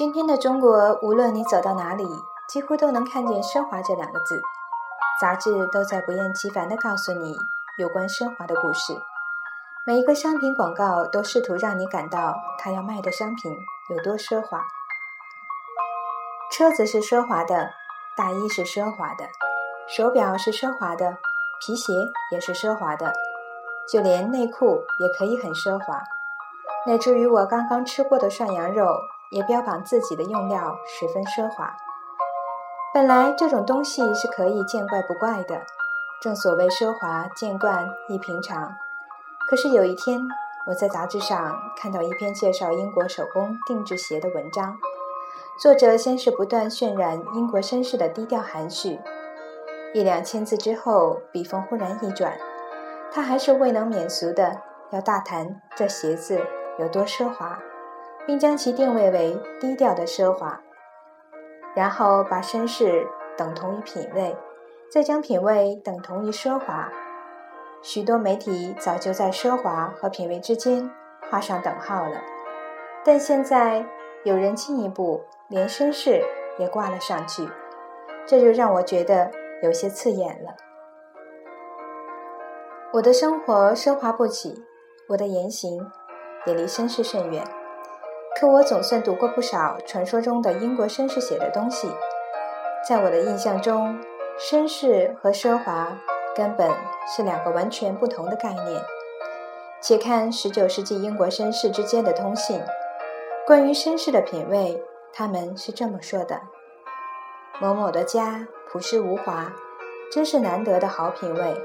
今天的中国，无论你走到哪里，几乎都能看见“奢华”这两个字。杂志都在不厌其烦地告诉你有关奢华的故事。每一个商品广告都试图让你感到他要卖的商品有多奢华。车子是奢华的，大衣是奢华的，手表是奢华的，皮鞋也是奢华的，就连内裤也可以很奢华。乃至于我刚刚吃过的涮羊肉，也标榜自己的用料十分奢华。本来这种东西是可以见怪不怪的，正所谓奢华见惯亦平常。可是有一天，我在杂志上看到一篇介绍英国手工定制鞋的文章，作者先是不断渲染英国绅士的低调含蓄，一两千字之后，笔锋忽然一转，他还是未能免俗的要大谈这鞋子。有多奢华，并将其定位为低调的奢华，然后把绅士等同于品味，再将品味等同于奢华。许多媒体早就在奢华和品味之间画上等号了，但现在有人进一步连绅士也挂了上去，这就让我觉得有些刺眼了。我的生活奢华不起，我的言行。也离绅士甚远，可我总算读过不少传说中的英国绅士写的东西。在我的印象中，绅士和奢华根本是两个完全不同的概念。且看19世纪英国绅士之间的通信，关于绅士的品味，他们是这么说的：某某的家朴实无华，真是难得的好品味。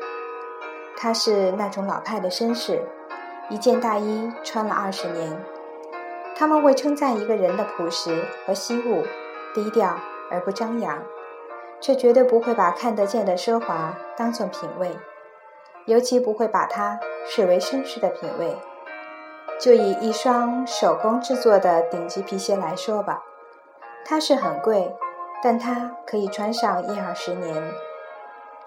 他是那种老派的绅士。一件大衣穿了二十年，他们会称赞一个人的朴实和惜物，低调而不张扬，却绝对不会把看得见的奢华当作品味，尤其不会把它视为绅士的品味。就以一双手工制作的顶级皮鞋来说吧，它是很贵，但它可以穿上一二十年。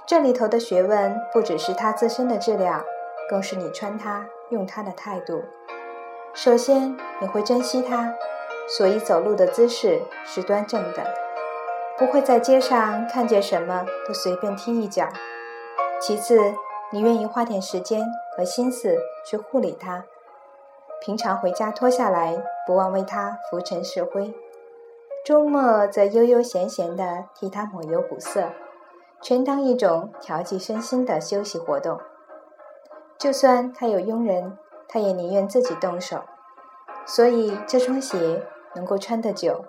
这里头的学问不只是它自身的质量，更是你穿它。用它的态度，首先你会珍惜它，所以走路的姿势是端正的，不会在街上看见什么都随便踢一脚。其次，你愿意花点时间和心思去护理它，平常回家脱下来，不忘为它拂尘拭灰；周末则悠悠闲闲地替它抹油补色，全当一种调剂身心的休息活动。就算他有佣人，他也宁愿自己动手。所以这双鞋能够穿得久。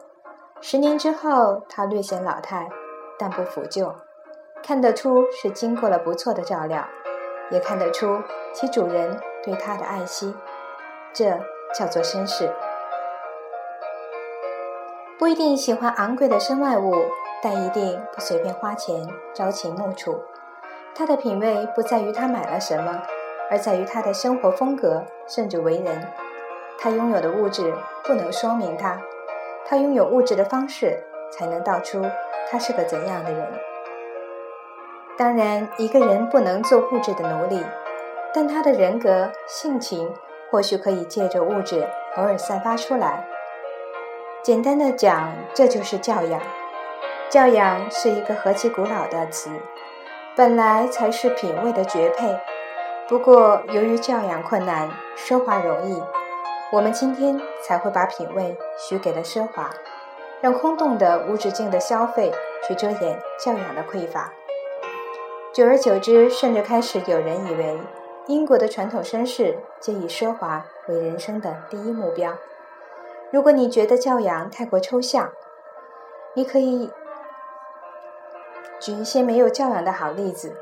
十年之后，他略显老态，但不腐旧，看得出是经过了不错的照料，也看得出其主人对它的爱惜。这叫做绅士。不一定喜欢昂贵的身外物，但一定不随便花钱朝秦暮楚。他的品味不在于他买了什么。而在于他的生活风格，甚至为人。他拥有的物质不能说明他，他拥有物质的方式才能道出他是个怎样的人。当然，一个人不能做物质的奴隶，但他的人格、性情或许可以借着物质偶尔散发出来。简单的讲，这就是教养。教养是一个何其古老的词，本来才是品味的绝配。不过，由于教养困难，奢华容易，我们今天才会把品味许给了奢华，让空洞的无止境的消费去遮掩教养的匮乏。久而久之，甚至开始有人以为，英国的传统绅士皆以奢华为人生的第一目标。如果你觉得教养太过抽象，你可以举一些没有教养的好例子。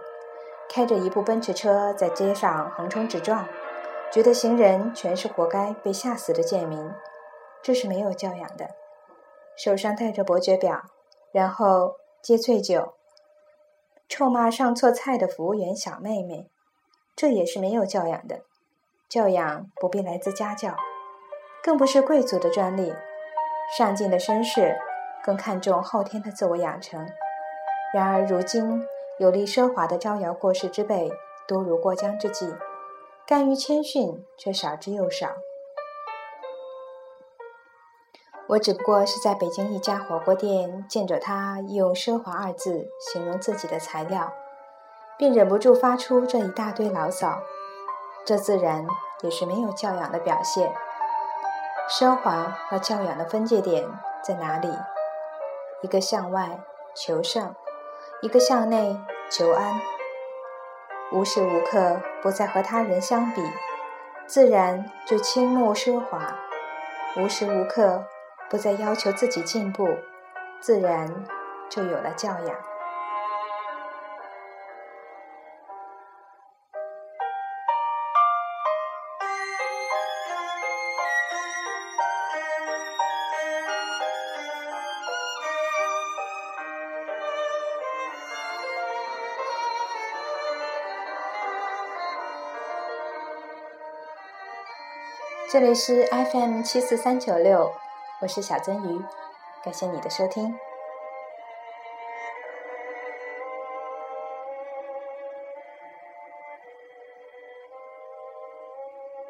开着一部奔驰车在街上横冲直撞，觉得行人全是活该被吓死的贱民，这是没有教养的。手上戴着伯爵表，然后接醉酒，臭骂上错菜的服务员小妹妹，这也是没有教养的。教养不必来自家教，更不是贵族的专利。上进的绅士更看重后天的自我养成。然而如今。有利奢华的招摇过市之辈多如过江之鲫，甘于谦逊却少之又少。我只不过是在北京一家火锅店见着他用“奢华”二字形容自己的材料，便忍不住发出这一大堆牢骚。这自然也是没有教养的表现。奢华和教养的分界点在哪里？一个向外求胜，一个向内求安。无时无刻不在和他人相比，自然就轻慕奢华；无时无刻。不再要求自己进步，自然就有了教养。这里是 FM 七四三九六。我是小鳟鱼，感谢你的收听。